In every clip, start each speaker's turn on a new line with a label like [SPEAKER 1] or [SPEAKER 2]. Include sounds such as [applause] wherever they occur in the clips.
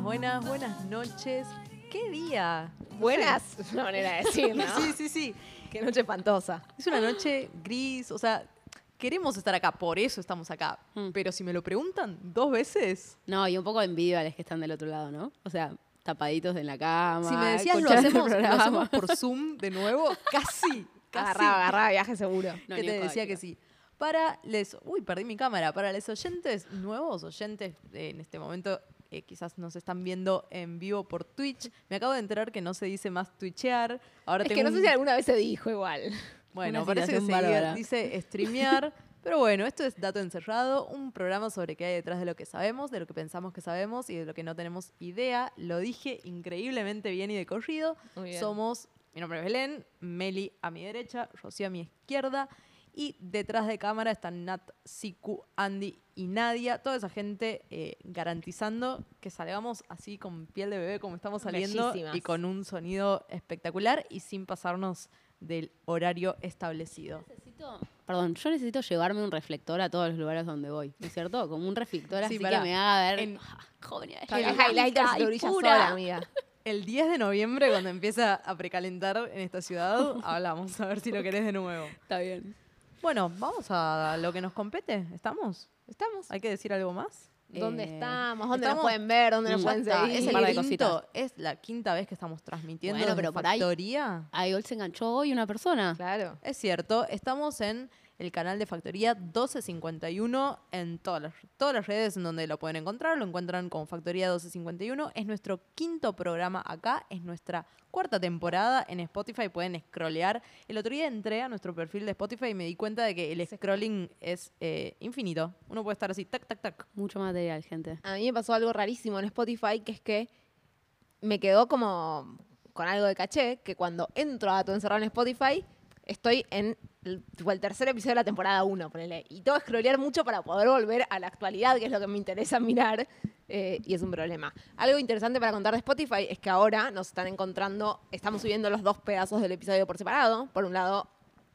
[SPEAKER 1] Buenas, buenas, buenas noches. ¿Qué día?
[SPEAKER 2] Buenas, es una manera de decir, [laughs] ¿no?
[SPEAKER 1] Sí, sí, sí.
[SPEAKER 2] Qué noche espantosa.
[SPEAKER 1] Es una noche gris, o sea, queremos estar acá, por eso estamos acá.
[SPEAKER 3] Mm.
[SPEAKER 1] Pero si me lo preguntan dos veces,
[SPEAKER 3] No, y un poco de envidia a los que están del otro lado, ¿no? O sea, tapaditos en la cama.
[SPEAKER 1] si me decías lo hacemos, lo hacemos por [laughs] Zoom de nuevo, casi, casi.
[SPEAKER 2] Agarraba, agarraba viaje seguro.
[SPEAKER 3] No,
[SPEAKER 1] que te decía que sí. Para les, uy, perdí mi cámara. Para los oyentes nuevos, oyentes en este momento eh, quizás nos están viendo en vivo por Twitch. Me acabo de enterar que no se dice más twitchear. Ahora
[SPEAKER 2] Es
[SPEAKER 1] tengo
[SPEAKER 2] que no sé
[SPEAKER 1] un-
[SPEAKER 2] si alguna vez se dijo igual.
[SPEAKER 1] Bueno, parece que se dice streamear. [laughs] Pero bueno, esto es Dato Encerrado, un programa sobre qué hay detrás de lo que sabemos, de lo que pensamos que sabemos y de lo que no tenemos idea. Lo dije increíblemente bien y de corrido. Somos, mi nombre es Belén, Meli a mi derecha, Rocío a mi izquierda. Y detrás de cámara están Nat, Siku, Andy y Nadia. Toda esa gente eh, garantizando que salgamos así con piel de bebé como estamos saliendo
[SPEAKER 2] Bellísimas.
[SPEAKER 1] y con un sonido espectacular y sin pasarnos del horario establecido.
[SPEAKER 3] Necesito, perdón, yo necesito llevarme un reflector a todos los lugares donde voy, ¿no es cierto? Como un reflector
[SPEAKER 1] Sí,
[SPEAKER 3] así que me haga ver
[SPEAKER 1] En-
[SPEAKER 3] ah,
[SPEAKER 2] sola, [laughs] amiga.
[SPEAKER 1] El 10 de noviembre, cuando empieza a precalentar en esta ciudad, [laughs] hablamos, a ver si lo querés de nuevo.
[SPEAKER 3] Está bien.
[SPEAKER 1] Bueno, vamos a lo que nos compete. ¿Estamos?
[SPEAKER 2] ¿Estamos?
[SPEAKER 1] ¿Hay que decir algo más?
[SPEAKER 2] ¿Dónde
[SPEAKER 3] Eh,
[SPEAKER 2] estamos? ¿Dónde
[SPEAKER 1] estamos-
[SPEAKER 2] nos pueden ver? ¿Dónde nos pueden
[SPEAKER 1] está,
[SPEAKER 2] seguir?
[SPEAKER 1] Es el quinto,
[SPEAKER 3] cositas.
[SPEAKER 1] es la quinta vez que estamos transmitiendo
[SPEAKER 3] Bueno, pero por ahí-
[SPEAKER 1] Factoría.
[SPEAKER 3] Ahí hoy se enganchó hoy una persona.
[SPEAKER 2] Claro.
[SPEAKER 1] Es cierto, estamos en el canal de Factoría 1251 en todas las, todas las redes en donde lo pueden encontrar. Lo encuentran como Factoría 1251. Es nuestro quinto programa acá, es nuestra cuarta temporada en Spotify. Pueden scrollear. El otro día entré a nuestro perfil de Spotify y me di cuenta de que el scrolling es eh, infinito. Uno puede estar así, tac, tac, tac.
[SPEAKER 3] Mucho material, gente.
[SPEAKER 2] A mí me pasó algo rarísimo en Spotify, que es que me quedó como con algo de caché, que cuando entro a Dato Encerrado en Spotify, estoy en el, tipo, el tercer episodio de la temporada 1, ponele. Y tengo que scrollear mucho para poder volver a la actualidad, que es lo que me interesa mirar, eh, y es un problema. Algo interesante para contar de Spotify es que ahora nos están encontrando, estamos subiendo los dos pedazos del episodio por separado. Por un lado,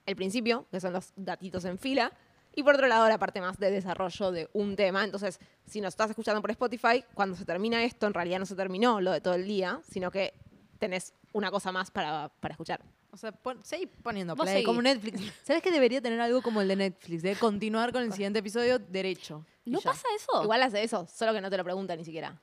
[SPEAKER 2] el principio, que son los datitos en fila, y por otro lado, la parte más de desarrollo de un tema. Entonces, si nos estás escuchando por Spotify, cuando se termina esto, en realidad no se terminó lo de todo el día, sino que tenés una cosa más para, para escuchar.
[SPEAKER 1] O sea, pon, seguí poniendo play,
[SPEAKER 3] seguí.
[SPEAKER 1] como Netflix. [laughs] ¿Sabes que debería tener algo como el de Netflix? De continuar con el siguiente episodio derecho.
[SPEAKER 3] ¿No pasa eso?
[SPEAKER 2] Igual hace eso, solo que no te lo pregunta ni siquiera.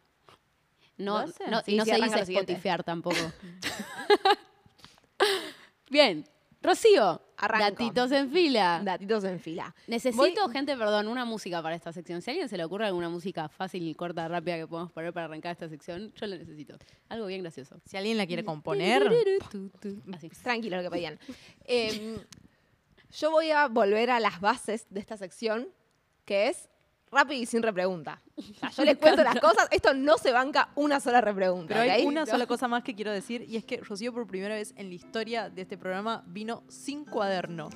[SPEAKER 3] No,
[SPEAKER 1] ¿Lo hace?
[SPEAKER 3] no,
[SPEAKER 2] Sí,
[SPEAKER 3] y no
[SPEAKER 2] sí,
[SPEAKER 3] se dice. Spotify tampoco. [laughs] Bien. Rocío,
[SPEAKER 2] Arranco.
[SPEAKER 3] datitos en fila.
[SPEAKER 2] Datitos en fila.
[SPEAKER 3] Necesito, gente, perdón, una música para esta sección. Si a alguien se le ocurre alguna música fácil, corta, rápida que podemos poner para arrancar esta sección, yo la necesito. Algo bien gracioso.
[SPEAKER 1] Si alguien la quiere componer, [laughs]
[SPEAKER 3] Así.
[SPEAKER 2] Tranquilo lo que pedían. Em, yo voy a volver a las bases de esta sección, que es rápido y sin repregunta. [laughs] O sea, yo les cuento las cosas, esto no se banca una sola repregunta.
[SPEAKER 1] Pero hay una sola cosa más que quiero decir y es que Rocío por primera vez en la historia de este programa vino sin cuaderno.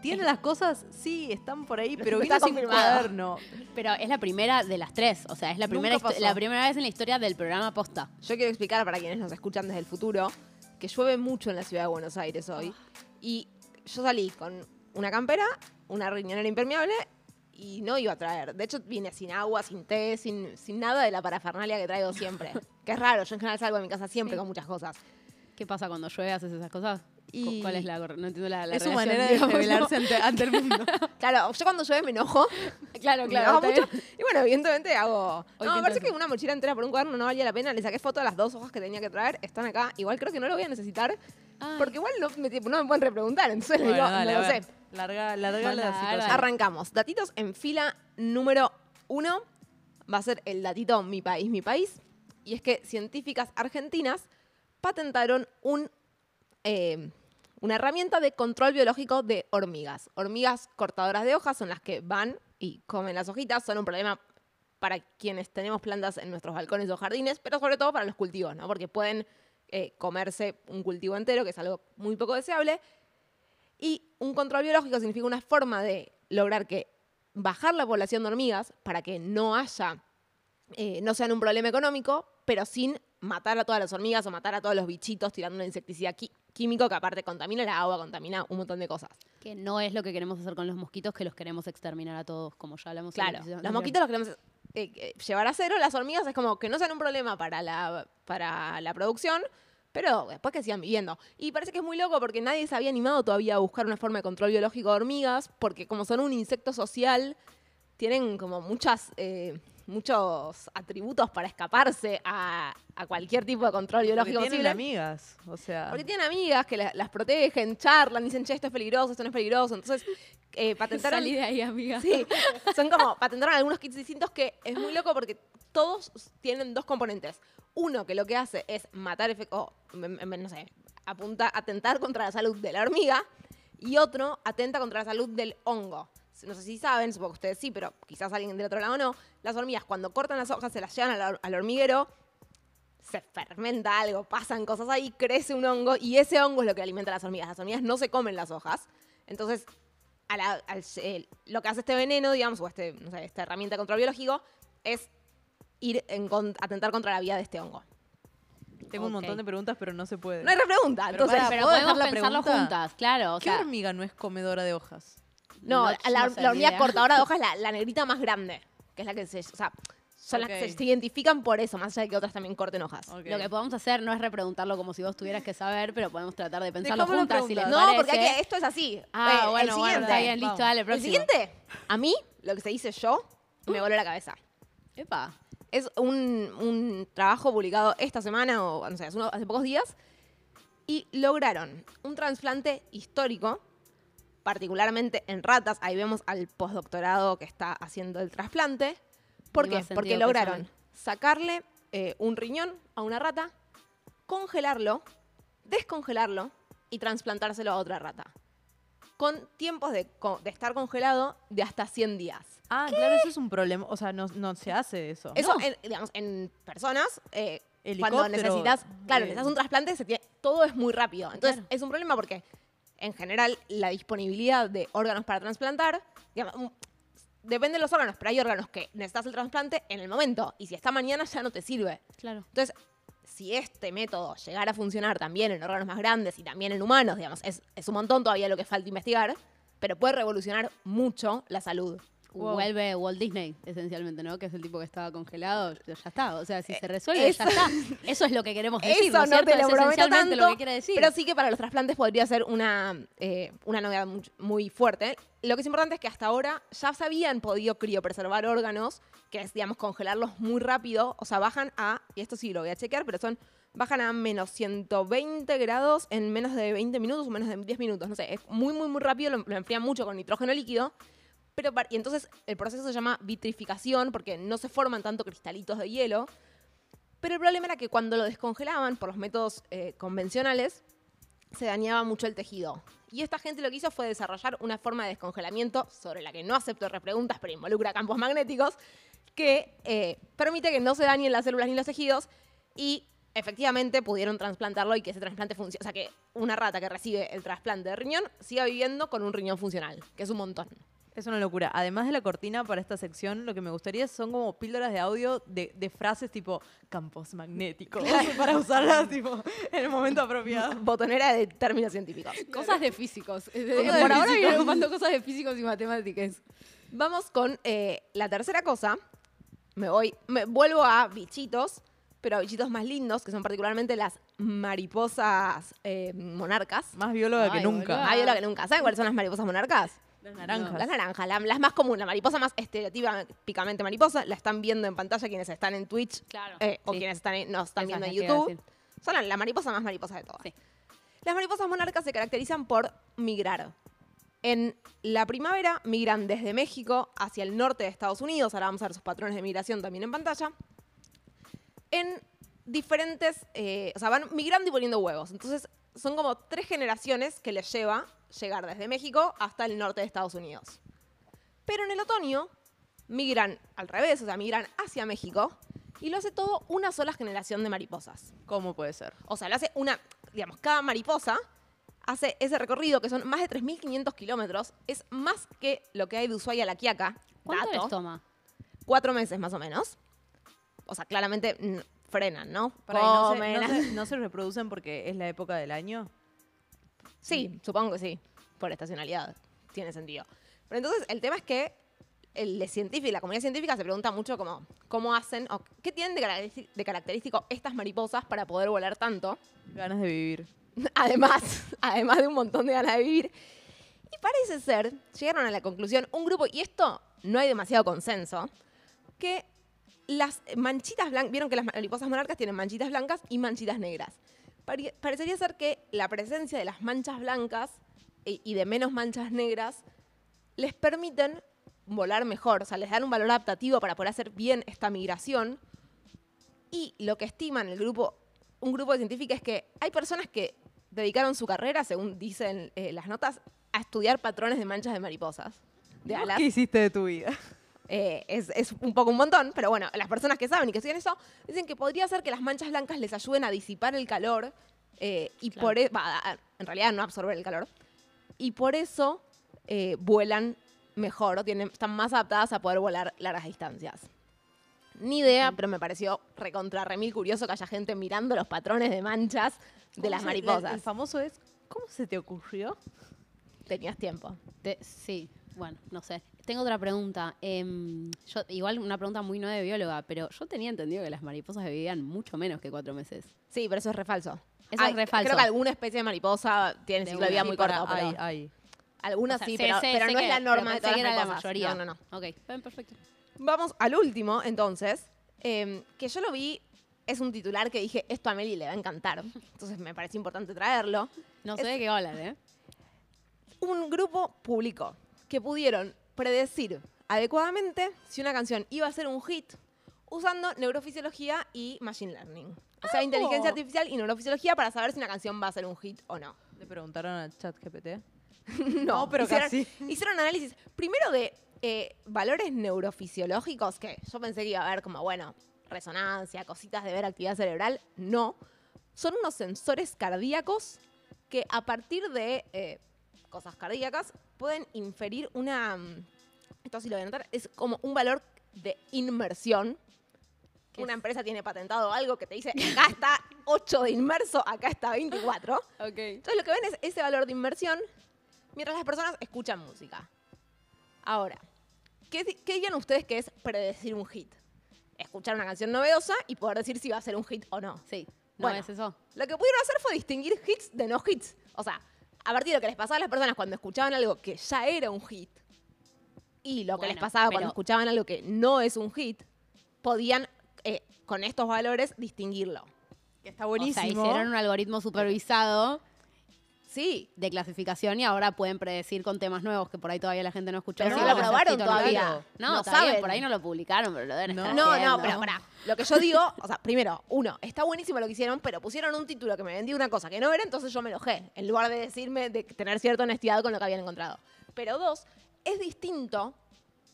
[SPEAKER 1] ¿Tiene las cosas? Sí, están por ahí, pero vino sin cuaderno.
[SPEAKER 3] Pero es la primera de las tres. O sea, es la primera, la primera vez en la historia del programa posta.
[SPEAKER 2] Yo quiero explicar para quienes nos escuchan desde el futuro que llueve mucho en la ciudad de Buenos Aires hoy. Y yo salí con una campera, una riñonera impermeable y no iba a traer. De hecho, vine sin agua, sin té, sin, sin nada de la parafernalia que traigo siempre. [laughs] que es raro, yo en general salgo de mi casa siempre
[SPEAKER 3] Sí.
[SPEAKER 2] con muchas cosas.
[SPEAKER 3] ¿Qué pasa cuando llueve? ¿Haces esas cosas?
[SPEAKER 1] Y-
[SPEAKER 3] ¿Cuál es la No entiendo la, la
[SPEAKER 1] es su manera de revelarse ante, ante el mundo. [laughs]
[SPEAKER 2] Claro, yo cuando llueve me enojo. [laughs]
[SPEAKER 3] Claro,
[SPEAKER 2] me
[SPEAKER 3] claro.
[SPEAKER 2] enojo mucho. Y bueno, evidentemente hago.
[SPEAKER 3] Hoy
[SPEAKER 2] no, me parece que una mochila entera por un cuaderno no valía la pena. Le saqué foto a las dos hojas que tenía que traer. Están acá. Igual creo que no lo voy a necesitar.
[SPEAKER 3] Ah.
[SPEAKER 2] Porque igual no me, no me pueden repreguntar. Entonces
[SPEAKER 1] Bueno,
[SPEAKER 2] digo,
[SPEAKER 1] dale,
[SPEAKER 2] no lo sé.
[SPEAKER 1] Larga, larga la situación.
[SPEAKER 2] Arrancamos. Datitos en fila número uno. Va a ser el datito Mi País, Mi País. Y es que científicas argentinas patentaron un, eh, una herramienta de control biológico de hormigas. Hormigas cortadoras de hojas son las que van y comen las hojitas. Son un problema para quienes tenemos plantas en nuestros balcones o jardines, pero sobre todo para los cultivos, ¿no? Porque pueden eh, comerse un cultivo entero, que es algo muy poco deseable. Y un control biológico significa una forma de lograr que bajar la población de hormigas para que no haya, eh, no sean un problema económico, pero sin matar a todas las hormigas o matar a todos los bichitos tirando un insecticida qui- químico que aparte contamina el agua, contamina un montón de cosas.
[SPEAKER 3] Que no es lo que queremos hacer con los mosquitos, que los queremos exterminar a todos, como ya hablamos en
[SPEAKER 2] Claro,
[SPEAKER 3] episodio
[SPEAKER 2] los mosquitos los queremos eh, eh, llevar a cero las hormigas es como que no sean un problema para la, para la producción, pero después que sigan viviendo. Y parece que es muy loco porque nadie se había animado todavía a buscar una forma de control biológico de hormigas, porque como son un insecto social, tienen como muchas, eh, muchos atributos para escaparse a, a cualquier tipo de control
[SPEAKER 1] Porque
[SPEAKER 2] biológico
[SPEAKER 1] tienen
[SPEAKER 2] posible.
[SPEAKER 1] amigas, o sea...
[SPEAKER 2] Porque tienen amigas que la- las protegen, charlan, dicen, che, esto es peligroso, esto no es peligroso. Entonces, eh, patentaron...
[SPEAKER 3] Salí de ahí, amiga.
[SPEAKER 2] Sí, son como, patentaron algunos kits distintos que es muy loco porque todos tienen dos componentes. Uno que lo que hace es matar, o, no sé, apunta, atentar contra la salud de la hormiga y otro atenta contra la salud del hongo. No sé si saben, supongo que ustedes sí, pero quizás alguien del otro lado no. Las hormigas cuando cortan las hojas se las llevan al, hormiguero, se fermenta algo, pasan cosas ahí, crece un hongo y ese hongo es lo que alimenta a las hormigas. Las hormigas no se comen las hojas. Entonces, lo que hace este veneno, digamos, o este, esta herramienta de control biológico, es ir en con- atentar contra la vida de este hongo.
[SPEAKER 1] Tengo un
[SPEAKER 3] Ok.
[SPEAKER 1] montón de preguntas, pero no se puede.
[SPEAKER 2] No hay repregunta.
[SPEAKER 1] Pero
[SPEAKER 2] Entonces,
[SPEAKER 1] pará,
[SPEAKER 3] Pero
[SPEAKER 1] ¿puedo
[SPEAKER 3] podemos
[SPEAKER 1] dejar la
[SPEAKER 3] pensarlo
[SPEAKER 1] pregunta?
[SPEAKER 3] juntas, claro. O
[SPEAKER 1] ¿Qué
[SPEAKER 3] sea,
[SPEAKER 1] hormiga no es comedora de hojas?
[SPEAKER 2] no,
[SPEAKER 3] no-
[SPEAKER 2] la,
[SPEAKER 3] no
[SPEAKER 2] la hormiga cortadora de hojas es la, [laughs] la negrita más grande, que es la que se, o sea, son las que se, se identifican por eso, más allá de que otras también corten hojas.
[SPEAKER 1] Ok.
[SPEAKER 3] Lo que podemos hacer no es repreguntarlo como si vos tuvieras que saber, pero podemos tratar de pensarlo
[SPEAKER 1] Dejámoslo
[SPEAKER 3] juntas si les.
[SPEAKER 2] No, porque hay
[SPEAKER 3] parece.
[SPEAKER 2] que, esto es así.
[SPEAKER 3] Ah,
[SPEAKER 2] Eh,
[SPEAKER 3] bueno,
[SPEAKER 2] el
[SPEAKER 3] bueno,
[SPEAKER 2] siguiente.
[SPEAKER 3] está bien, listo,
[SPEAKER 1] Vamos.
[SPEAKER 3] dale,
[SPEAKER 2] El
[SPEAKER 3] próximo.
[SPEAKER 2] siguiente, a mí, lo que se dice yo, me voló la cabeza.
[SPEAKER 3] Epa.
[SPEAKER 2] Es un, un trabajo publicado esta semana, o no sé, hace, unos- hace pocos días, y lograron un trasplante histórico, particularmente en ratas. Ahí vemos al postdoctorado que está haciendo el trasplante. ¿Por qué? Porque
[SPEAKER 3] que
[SPEAKER 2] lograron sacarle eh, un riñón a una rata, congelarlo, descongelarlo y trasplantárselo a otra rata. Con tiempos de, de estar congelado de hasta 100 días.
[SPEAKER 1] Ah, claro, eso es un problema. O sea, no, no se hace eso.
[SPEAKER 2] Eso, en, digamos, en personas, eh, cuando necesitas, claro, necesitas un trasplante, se tiene- todo es muy rápido. Entonces,
[SPEAKER 3] Claro.
[SPEAKER 2] es un problema porque, en general, la disponibilidad de órganos para trasplantar, digamos, mm, depende de los órganos, pero hay órganos que necesitas el trasplante en el momento, y si está mañana ya no te sirve.
[SPEAKER 3] Claro.
[SPEAKER 2] Entonces, si este método llegara a funcionar también en órganos más grandes y también en humanos, digamos, es, es un montón todavía lo que falta investigar, pero puede revolucionar mucho la salud.
[SPEAKER 1] Wow.
[SPEAKER 3] Vuelve Walt Disney, esencialmente, ¿no? Que es el tipo que estaba congelado. Ya está. O sea, si se resuelve,
[SPEAKER 2] eso-
[SPEAKER 3] ya está. Eso es lo que queremos decir.
[SPEAKER 2] Eso
[SPEAKER 3] ¿no,
[SPEAKER 2] no te lo
[SPEAKER 3] es
[SPEAKER 2] prometo tanto,
[SPEAKER 3] lo que quiere decir.
[SPEAKER 2] pero sí que para los trasplantes podría ser una, eh, una novedad much- muy fuerte. Lo que es importante es que hasta ahora ya se habían podido criopreservar órganos, que es, digamos, congelarlos muy rápido. O sea, bajan a, y esto sí lo voy a chequear, pero son, bajan a menos 120 grados en menos de 20 minutos o menos de 10 minutos. No sé, es muy, muy, muy rápido, lo, lo enfrían mucho con nitrógeno líquido. Y entonces el proceso se llama vitrificación porque no se forman tanto cristalitos de hielo. Pero el problema era que cuando lo descongelaban por los métodos eh, convencionales, se dañaba mucho el tejido. Y esta gente lo que hizo fue desarrollar una forma de descongelamiento sobre la que no acepto repreguntas, pero involucra campos magnéticos, que eh, permite que no se dañen las células ni los tejidos y efectivamente pudieron trasplantarlo y que ese trasplante funcione. O sea, que una rata que recibe el trasplante de riñón siga viviendo con un riñón funcional, que es un montón.
[SPEAKER 1] Es una locura. Además de la cortina para esta sección, lo que me gustaría son como píldoras de audio de, de frases tipo campos magnéticos para usarlas tipo en el momento apropiado.
[SPEAKER 2] Botonera de términos científicos. [laughs]
[SPEAKER 3] Cosas de físicos.
[SPEAKER 2] Cosas de
[SPEAKER 3] Por ahora
[SPEAKER 2] físicos.
[SPEAKER 3] vienen ocupando cosas de físicos y matemáticas.
[SPEAKER 2] Vamos con eh, la tercera cosa. Me voy, me vuelvo a bichitos, pero a bichitos más lindos, que son particularmente las mariposas eh, monarcas.
[SPEAKER 1] Más bióloga que nunca.
[SPEAKER 3] boluda.
[SPEAKER 2] Más bióloga que nunca. ¿Saben cuáles son las mariposas monarcas?
[SPEAKER 1] Las naranjas.
[SPEAKER 2] Las naranjas, la- las más comunes, la mariposa más estereotípicamente mariposa. La están viendo en pantalla quienes están en Twitch
[SPEAKER 3] Claro.
[SPEAKER 2] eh, o
[SPEAKER 3] sí.
[SPEAKER 2] quienes están en- nos están viendo en YouTube. Son la, la mariposa más mariposa de todas.
[SPEAKER 3] Sí.
[SPEAKER 2] Las mariposas monarcas se caracterizan por migrar. En la primavera migran desde México hacia el norte de Estados Unidos. Ahora vamos a ver sus patrones de migración también en pantalla. En diferentes, eh, o sea, van migrando y poniendo huevos. Entonces, son como tres generaciones que les lleva llegar desde México hasta el norte de Estados Unidos. Pero en el otoño migran al revés, o sea, migran hacia México y lo hace todo una sola generación de mariposas.
[SPEAKER 1] ¿Cómo puede ser?
[SPEAKER 2] O sea, lo hace una, digamos, cada mariposa hace ese recorrido que son más de 3.500 kilómetros. Es más que lo que hay de Ushuaia a La Quiaca.
[SPEAKER 3] ¿Cuánto
[SPEAKER 2] Dato.
[SPEAKER 3] les toma?
[SPEAKER 2] Cuatro meses más o menos. O sea, claramente frenan, ¿no?
[SPEAKER 1] Para, ¿y no, se, no se- [laughs] no se reproducen porque es la época del año?
[SPEAKER 2] Sí, supongo que sí. Por estacionalidad. Tiene sentido. Pero entonces, el tema es que el científico, la comunidad científica se pregunta mucho como, cómo hacen, o qué tienen de, de característico estas mariposas para poder volar tanto.
[SPEAKER 1] Ganas de vivir. [laughs]
[SPEAKER 2] Además, [laughs] además de un montón de ganas de vivir. Y parece ser, llegaron a la conclusión, un grupo, y esto no hay demasiado consenso, que las manchitas blancas, vieron que las mariposas monarcas tienen manchitas blancas y manchitas negras. Pare- parecería ser que la presencia de las manchas blancas y, y de menos manchas negras les permiten volar mejor, o sea, les dan un valor adaptativo para poder hacer bien esta migración. Y lo que estiman el grupo, un grupo de científicos es que hay personas que dedicaron su carrera, según dicen eh, las notas, a estudiar patrones de manchas de mariposas, de
[SPEAKER 1] ¿Vos
[SPEAKER 2] alas.
[SPEAKER 1] ¿Qué hiciste de tu vida?
[SPEAKER 2] Eh, es, es un poco un montón, pero bueno, las personas que saben y que estudian eso dicen que podría ser que las manchas blancas les ayuden a disipar el calor eh, y
[SPEAKER 3] Claro.
[SPEAKER 2] por e- va, en realidad no absorber el calor y por eso eh, vuelan mejor o tienen, están más adaptadas a poder volar largas distancias. Ni idea, pero me pareció recontra remil curioso que haya gente mirando los patrones de manchas de
[SPEAKER 1] ¿Cómo
[SPEAKER 2] las mariposas.
[SPEAKER 1] El famoso es, ¿cómo se te ocurrió?
[SPEAKER 2] Tenías tiempo.
[SPEAKER 3] Te- sí, bueno, no sé. Tengo otra pregunta. Em, yo, igual una pregunta muy no de bióloga, pero yo tenía entendido que las mariposas vivían mucho menos que cuatro meses.
[SPEAKER 2] Sí, pero eso es re falso.
[SPEAKER 3] Eso
[SPEAKER 2] Ay,
[SPEAKER 3] es re falso.
[SPEAKER 2] Creo que alguna especie de mariposa tiene
[SPEAKER 3] De
[SPEAKER 2] ciclo de vida muy corto. pero-
[SPEAKER 1] Hay, hay.
[SPEAKER 2] Algunas
[SPEAKER 3] O sea,
[SPEAKER 2] sí,
[SPEAKER 3] sé-
[SPEAKER 2] pero,
[SPEAKER 3] sé-
[SPEAKER 2] pero
[SPEAKER 3] sé
[SPEAKER 2] no es la norma de todas
[SPEAKER 3] que
[SPEAKER 2] las
[SPEAKER 3] era la
[SPEAKER 2] mariposas.
[SPEAKER 3] mayoría.
[SPEAKER 2] No, no, no.
[SPEAKER 3] Ok, bien, perfecto.
[SPEAKER 2] Vamos al último, entonces, eh, que yo lo vi, es un titular que dije, esto a Meli le va a encantar. Entonces me parece importante traerlo.
[SPEAKER 3] No
[SPEAKER 2] Es-
[SPEAKER 3] sé de qué hablan, ¿eh?
[SPEAKER 2] Un grupo publicó que pudieron predecir adecuadamente si una canción iba a ser un hit usando neurofisiología y machine learning. O sea, inteligencia artificial y neurofisiología para saber si una canción va a ser un hit o no.
[SPEAKER 1] Le preguntaron a ChatGPT. [laughs]
[SPEAKER 2] No,
[SPEAKER 1] No, pero
[SPEAKER 2] hicieron,
[SPEAKER 1] casi.
[SPEAKER 2] Hicieron análisis primero de eh, valores neurofisiológicos que yo pensé que iba a haber como, bueno, resonancia, cositas de ver actividad cerebral. No. Son unos sensores cardíacos que a partir de eh, cosas cardíacas pueden inferir una. mm, Esto sí lo voy a anotar. Es como un valor de inmersión.
[SPEAKER 3] ¿Qué
[SPEAKER 2] Una
[SPEAKER 3] es?
[SPEAKER 2] empresa tiene patentado algo que te dice, [laughs] acá está 8 de inmerso, acá está 24.
[SPEAKER 3] Ok.
[SPEAKER 2] Entonces lo que ven es ese valor de inversión mientras las personas escuchan música. Ahora, ¿qué, qué dirían ustedes que es predecir un hit? Escuchar una canción novedosa y poder decir si va a ser un hit o no.
[SPEAKER 3] Sí, ¿no
[SPEAKER 2] Bueno.
[SPEAKER 3] es eso?
[SPEAKER 2] Lo que pudieron hacer fue distinguir hits de no hits. O sea, a partir de lo que les pasaba a las personas cuando escuchaban algo que ya era un hit y lo que les
[SPEAKER 3] Bueno,
[SPEAKER 2] pasaba cuando
[SPEAKER 3] pero-
[SPEAKER 2] escuchaban algo que no es un hit, podían eh, con estos valores distinguirlo.
[SPEAKER 1] Que está
[SPEAKER 3] O sea,
[SPEAKER 1] buenísimo.
[SPEAKER 3] hicieron un algoritmo supervisado
[SPEAKER 2] Sí,
[SPEAKER 3] de clasificación y ahora pueden predecir con temas nuevos que por ahí todavía la gente no escuchó.
[SPEAKER 2] Pero
[SPEAKER 3] si
[SPEAKER 2] no
[SPEAKER 3] va
[SPEAKER 2] lo probaron
[SPEAKER 3] no.
[SPEAKER 2] todavía.
[SPEAKER 3] No,
[SPEAKER 2] No
[SPEAKER 3] bien,
[SPEAKER 2] saben.
[SPEAKER 3] por ahí no lo publicaron, pero lo deben
[SPEAKER 1] No.
[SPEAKER 3] estar
[SPEAKER 2] No, no, pero pará. Lo que yo digo, o sea, primero, uno, está buenísimo lo que hicieron, pero pusieron un título que me vendía una cosa que no era, entonces yo me enojé, en lugar de decirme de tener cierta honestidad con lo que habían encontrado. Pero dos, es distinto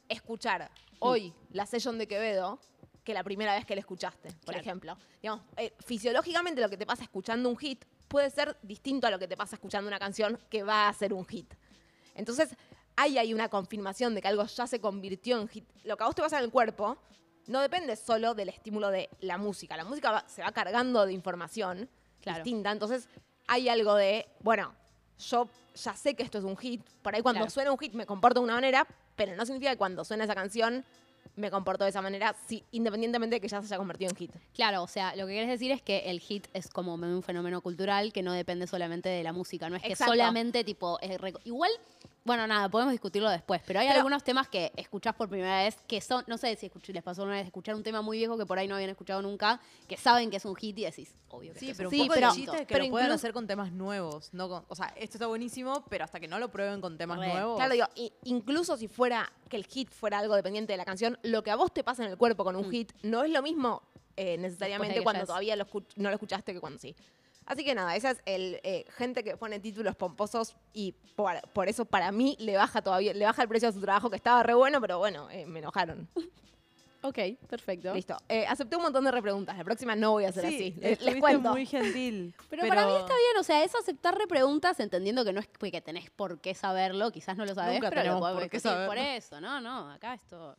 [SPEAKER 2] escuchar hoy la session de Quevedo que la primera vez que la escuchaste, por
[SPEAKER 3] Claro.
[SPEAKER 2] ejemplo. Digamos, eh, fisiológicamente lo que te pasa escuchando un hit puede ser distinto a lo que te pasa escuchando una canción que va a ser un hit. Entonces, ahí hay una confirmación de que algo ya se convirtió en hit. Lo que a vos te pasa en el cuerpo no depende solo del estímulo de la música. La música va- se va cargando de información
[SPEAKER 3] Claro.
[SPEAKER 2] distinta. Entonces, hay algo de, bueno, yo ya sé que esto es un hit. Por ahí cuando
[SPEAKER 3] Claro.
[SPEAKER 2] suena un hit me comporto de una manera, pero no significa que cuando suena esa canción me comporto de esa manera, si, independientemente de que ya se haya convertido en hit.
[SPEAKER 3] Claro, o sea, lo que quieres decir es que el hit es como un fenómeno cultural que no depende solamente de la música, no es que
[SPEAKER 2] Exacto.
[SPEAKER 3] solamente tipo es igual, bueno, nada, podemos discutirlo después, pero hay
[SPEAKER 2] Pero-
[SPEAKER 3] algunos temas que escuchás por primera vez que son, no sé si escuch- les pasó una vez escuchar un tema muy viejo que por ahí no habían escuchado nunca, que saben que es un hit y decís, obvio que
[SPEAKER 1] Sí, pero un
[SPEAKER 2] Sí,
[SPEAKER 1] poco
[SPEAKER 2] pero-
[SPEAKER 1] de chiste es que
[SPEAKER 2] pero
[SPEAKER 1] lo pueden hacer con temas nuevos. No con- o sea, esto está buenísimo, pero hasta que no lo prueben con temas
[SPEAKER 3] Re.
[SPEAKER 1] nuevos.
[SPEAKER 2] Claro, digo, incluso si fuera que el hit fuera algo dependiente de la canción, lo que a vos te pasa en el cuerpo con un
[SPEAKER 3] Mm.
[SPEAKER 2] hit no es lo mismo eh, necesariamente
[SPEAKER 3] que
[SPEAKER 2] cuando todavía lo no lo escuchaste que cuando sí. Así que nada, esa es el eh, gente que pone títulos pomposos y por, por eso para mí le baja todavía, le baja el precio a su trabajo que estaba re bueno, pero bueno, eh, me enojaron. [laughs]
[SPEAKER 3] Ok, perfecto.
[SPEAKER 2] Listo. Eh, acepté un montón de repreguntas. La próxima no voy a hacer
[SPEAKER 1] sí,
[SPEAKER 2] así. Les, les cuento.
[SPEAKER 1] muy gentil. [laughs]
[SPEAKER 3] Pero, para mí está bien, o sea, es aceptar repreguntas entendiendo que no es que tenés por qué saberlo, quizás no lo sabés,
[SPEAKER 1] Nunca
[SPEAKER 3] pero lo podemos
[SPEAKER 1] por qué
[SPEAKER 3] discutir.
[SPEAKER 1] saberlo.
[SPEAKER 3] Por eso, no, no, acá esto